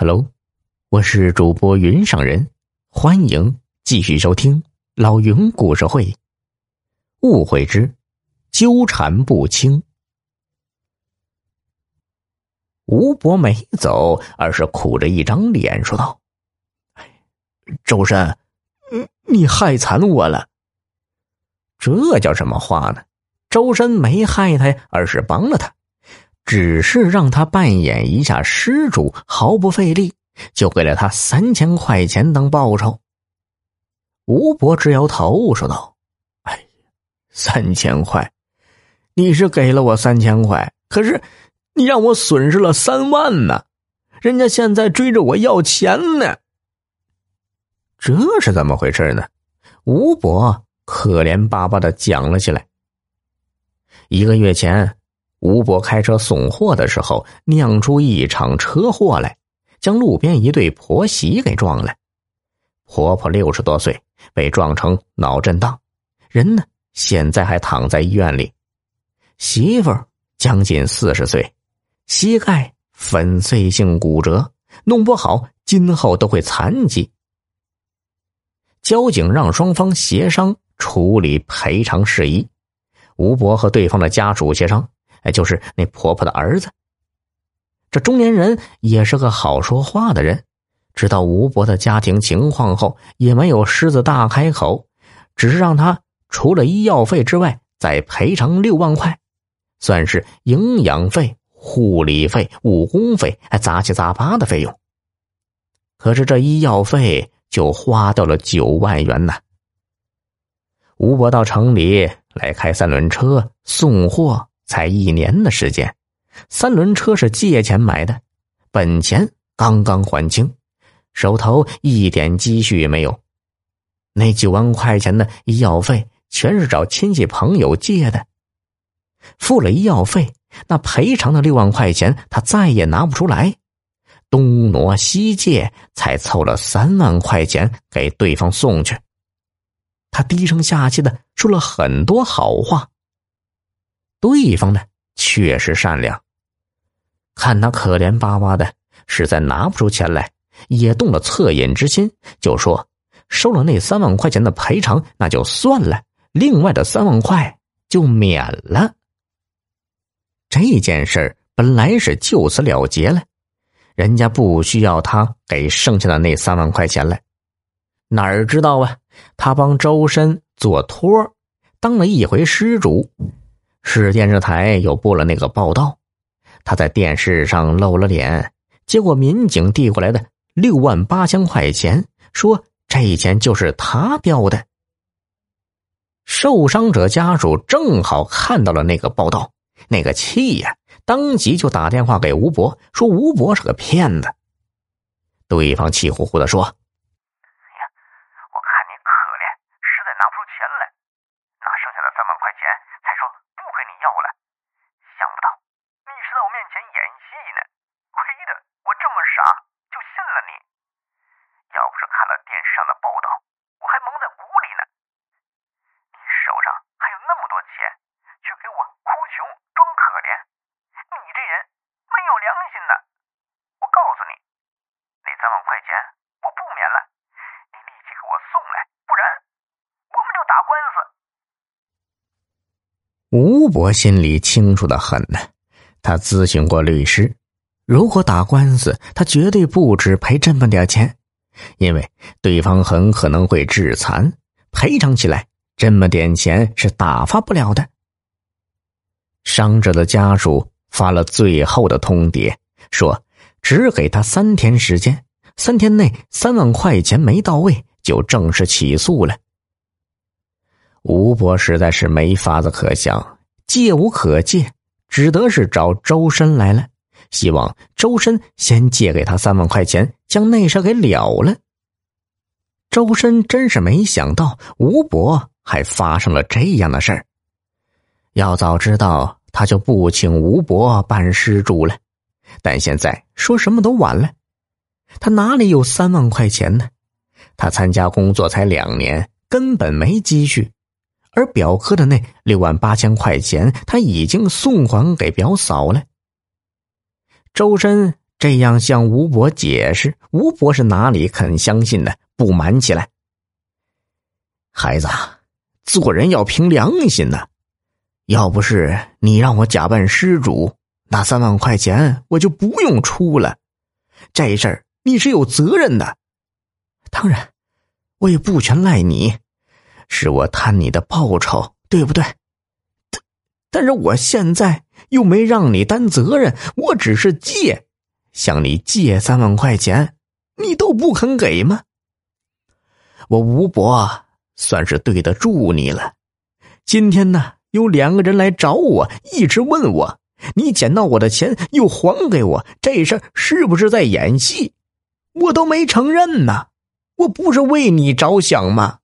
Hello，我是主播云上人，欢迎继续收听老云故事会。误会之纠缠不清。吴伯没走，而是苦着一张脸说道：“周深，你你害惨我了。”这叫什么话呢？周深没害他，而是帮了他。只是让他扮演一下施主，毫不费力，就给了他三千块钱当报酬。吴伯直摇头说道：“哎，三千块，你是给了我三千块，可是你让我损失了三万呢。人家现在追着我要钱呢。这是怎么回事呢？”吴伯可怜巴巴的讲了起来。一个月前。吴伯开车送货的时候，酿出一场车祸来，将路边一对婆媳给撞了。婆婆六十多岁，被撞成脑震荡，人呢现在还躺在医院里。媳妇儿将近四十岁，膝盖粉碎性骨折，弄不好今后都会残疾。交警让双方协商处理赔偿事宜，吴伯和对方的家属协商。哎，就是那婆婆的儿子。这中年人也是个好说话的人，知道吴伯的家庭情况后，也没有狮子大开口，只是让他除了医药费之外，再赔偿六万块，算是营养费、护理费、误工费，哎，杂七杂八的费用。可是这医药费就花掉了九万元呢。吴伯到城里来开三轮车送货。才一年的时间，三轮车是借钱买的，本钱刚刚还清，手头一点积蓄也没有。那九万块钱的医药费全是找亲戚朋友借的，付了医药费，那赔偿的六万块钱他再也拿不出来，东挪西借才凑了三万块钱给对方送去。他低声下气的说了很多好话。对方呢，确实善良。看他可怜巴巴的，实在拿不出钱来，也动了恻隐之心，就说收了那三万块钱的赔偿，那就算了，另外的三万块就免了。这件事本来是就此了结了，人家不需要他给剩下的那三万块钱了。哪儿知道啊，他帮周深做托，当了一回施主。市电视台又播了那个报道，他在电视上露了脸，结果民警递过来的六万八千块钱，说这钱就是他掉的。受伤者家属正好看到了那个报道，那个气呀，当即就打电话给吴伯，说吴伯是个骗子。对方气呼呼的说。官司吴伯心里清楚的很呢，他咨询过律师，如果打官司，他绝对不止赔这么点钱，因为对方很可能会致残，赔偿起来这么点钱是打发不了的。伤者的家属发了最后的通牒，说只给他三天时间，三天内三万块钱没到位，就正式起诉了。吴伯实在是没法子可想，借无可借，只得是找周深来了，希望周深先借给他三万块钱，将那事给了了。周深真是没想到吴伯还发生了这样的事儿，要早知道他就不请吴伯办施主了，但现在说什么都晚了，他哪里有三万块钱呢？他参加工作才两年，根本没积蓄。而表哥的那六万八千块钱，他已经送还给表嫂了。周深这样向吴伯解释，吴伯是哪里肯相信呢？不满起来。孩子，做人要凭良心呐！要不是你让我假扮失主，那三万块钱我就不用出了。这事儿你是有责任的。当然，我也不全赖你，是我贪你的报酬，对不对？但但是我现在又没让你担责任，我只是借。向你借三万块钱，你都不肯给吗？我吴伯算是对得住你了。今天呢，有两个人来找我，一直问我，你捡到我的钱又还给我，这事是不是在演戏？我都没承认呢。我不是为你着想吗？